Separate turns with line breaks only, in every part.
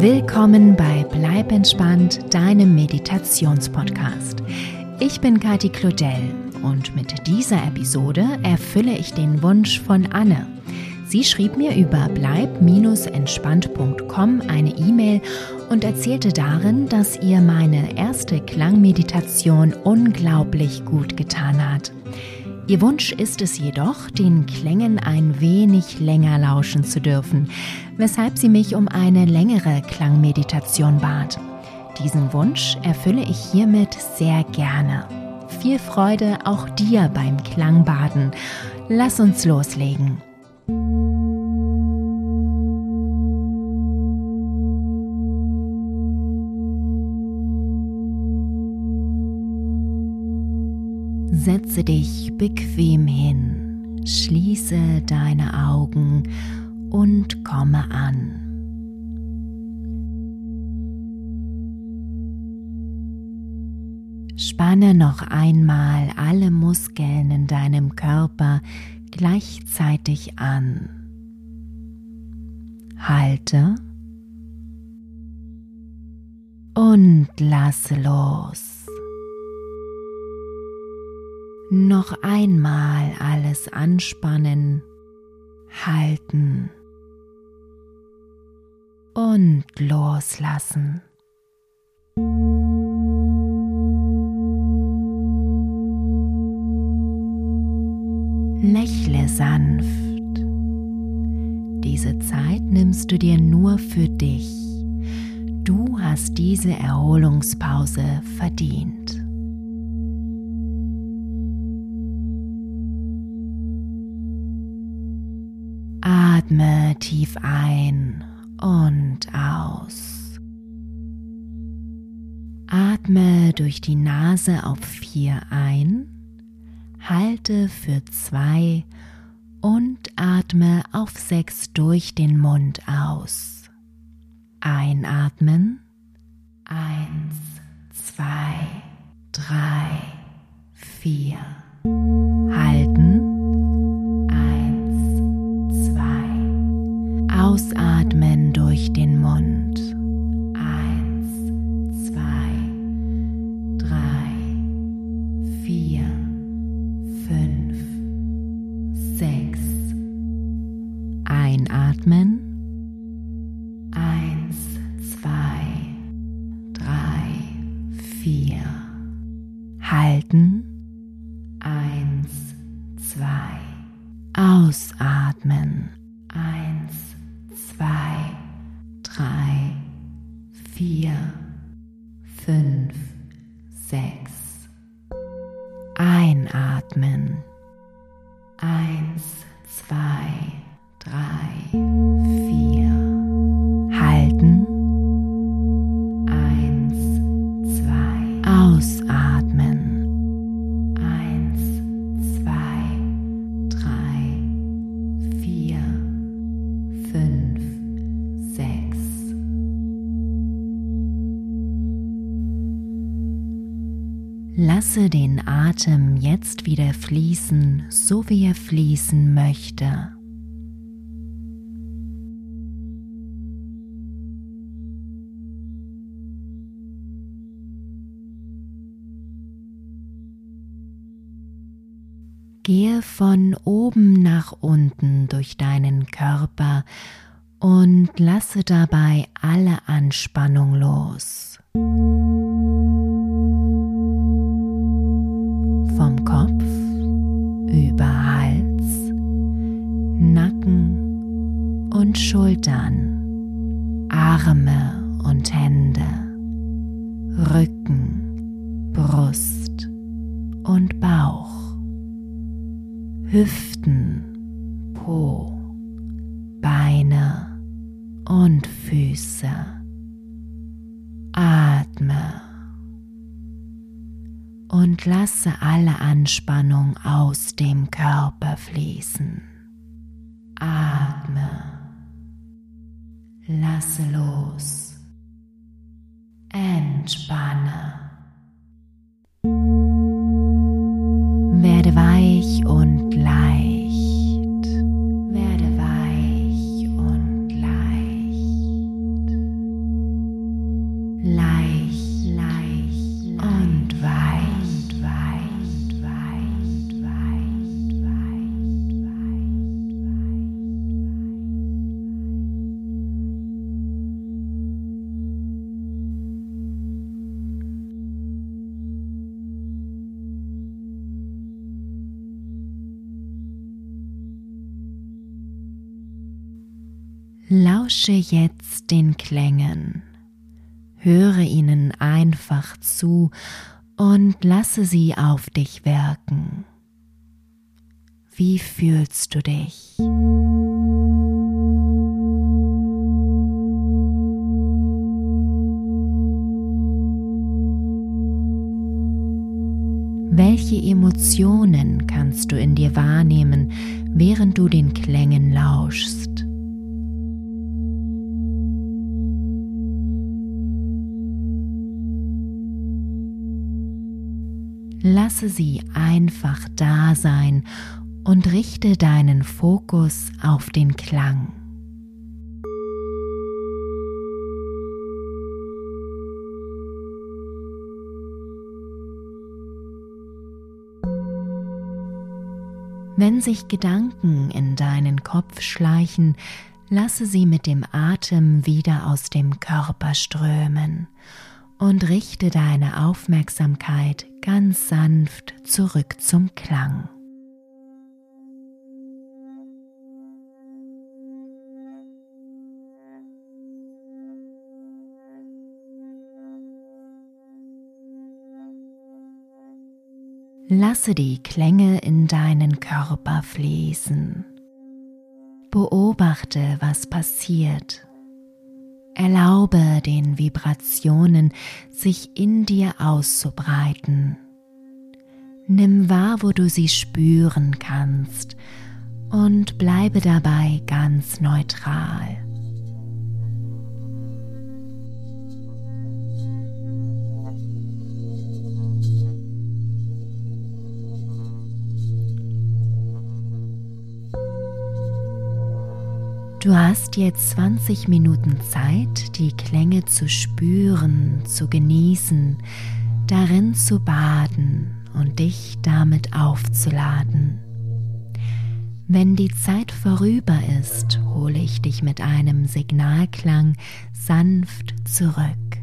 Willkommen bei Bleib entspannt, deinem Meditationspodcast. Ich bin Kati Claudel und mit dieser Episode erfülle ich den Wunsch von Anne. Sie schrieb mir über bleib-entspannt.com eine E-Mail und erzählte darin, dass ihr meine erste Klangmeditation unglaublich gut getan hat. Ihr Wunsch ist es jedoch, den Klängen ein wenig länger lauschen zu dürfen, weshalb sie mich um eine längere Klangmeditation bat. Diesen Wunsch erfülle ich hiermit sehr gerne. Viel Freude auch dir beim Klangbaden. Lass uns loslegen. Setze dich bequem hin, schließe deine Augen und komme an. Spanne noch einmal alle Muskeln in deinem Körper gleichzeitig an. Halte und lasse los. Noch einmal alles anspannen, halten und loslassen. Lächle sanft. Diese Zeit nimmst du dir nur für dich. Du hast diese Erholungspause verdient. Atme tief ein und aus. Atme durch die Nase auf vier ein, halte für zwei und atme auf sechs durch den Mund aus. Einatmen. Eins, zwei, drei, vier. Halten. Ausatmen durch den Mund. Lasse den Atem jetzt wieder fließen, so wie er fließen möchte. Gehe von oben nach unten durch deinen Körper und lasse dabei alle Anspannung los. Schultern, Arme und Hände, Rücken, Brust und Bauch, Hüften, Po, Beine und Füße. Atme und lasse alle Anspannung aus dem Körper fließen. Atme. Lasse los. Entspanne. Werde weich und leicht. Lausche jetzt den Klängen, höre ihnen einfach zu und lasse sie auf dich wirken. Wie fühlst du dich? Welche Emotionen kannst du in dir wahrnehmen, während du den Klängen lauschst? Lasse sie einfach da sein und richte deinen Fokus auf den Klang. Wenn sich Gedanken in deinen Kopf schleichen, lasse sie mit dem Atem wieder aus dem Körper strömen und richte deine Aufmerksamkeit ganz sanft zurück zum Klang. Lasse die Klänge in deinen Körper fließen. Beobachte, was passiert Erlaube den Vibrationen, sich in dir auszubreiten. Nimm wahr, wo du sie spüren kannst und bleibe dabei ganz neutral. Du hast jetzt 20 Minuten Zeit, die Klänge zu spüren, zu genießen, darin zu baden und dich damit aufzuladen. Wenn die Zeit vorüber ist, hole ich dich mit einem Signalklang sanft zurück.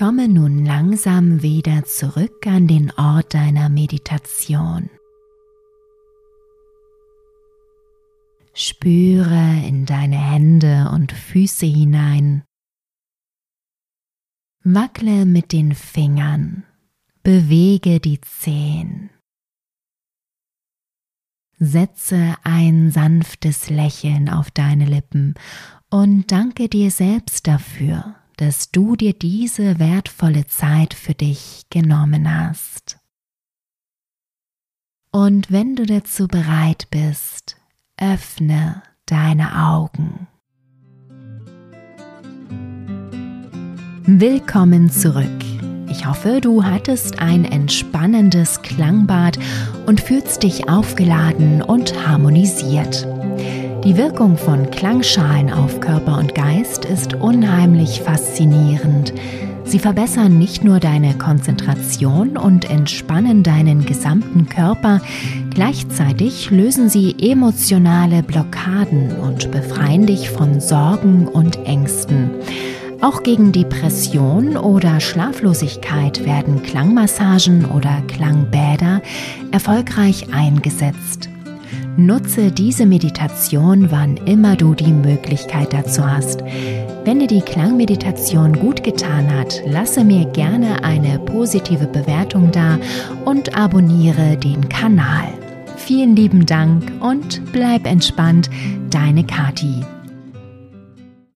Komme nun langsam wieder zurück an den Ort deiner Meditation. Spüre in deine Hände und Füße hinein. Wackle mit den Fingern, bewege die Zehen. Setze ein sanftes Lächeln auf deine Lippen und danke dir selbst dafür, dass du dir diese wertvolle Zeit für dich genommen hast. Und wenn du dazu bereit bist, öffne deine Augen. Willkommen zurück. Ich hoffe, du hattest ein entspannendes Klangbad und fühlst dich aufgeladen und harmonisiert. Die Wirkung von Klangschalen auf Körper und Geist ist unheimlich faszinierend. Sie verbessern nicht nur deine Konzentration und entspannen deinen gesamten Körper, gleichzeitig lösen sie emotionale Blockaden und befreien dich von Sorgen und Ängsten. Auch gegen Depression oder Schlaflosigkeit werden Klangmassagen oder Klangbäder erfolgreich eingesetzt. Nutze diese Meditation, wann immer du die Möglichkeit dazu hast. Wenn dir die Klangmeditation gut getan hat, lasse mir gerne eine positive Bewertung da und abonniere den Kanal. Vielen lieben Dank und bleib entspannt, deine Kati.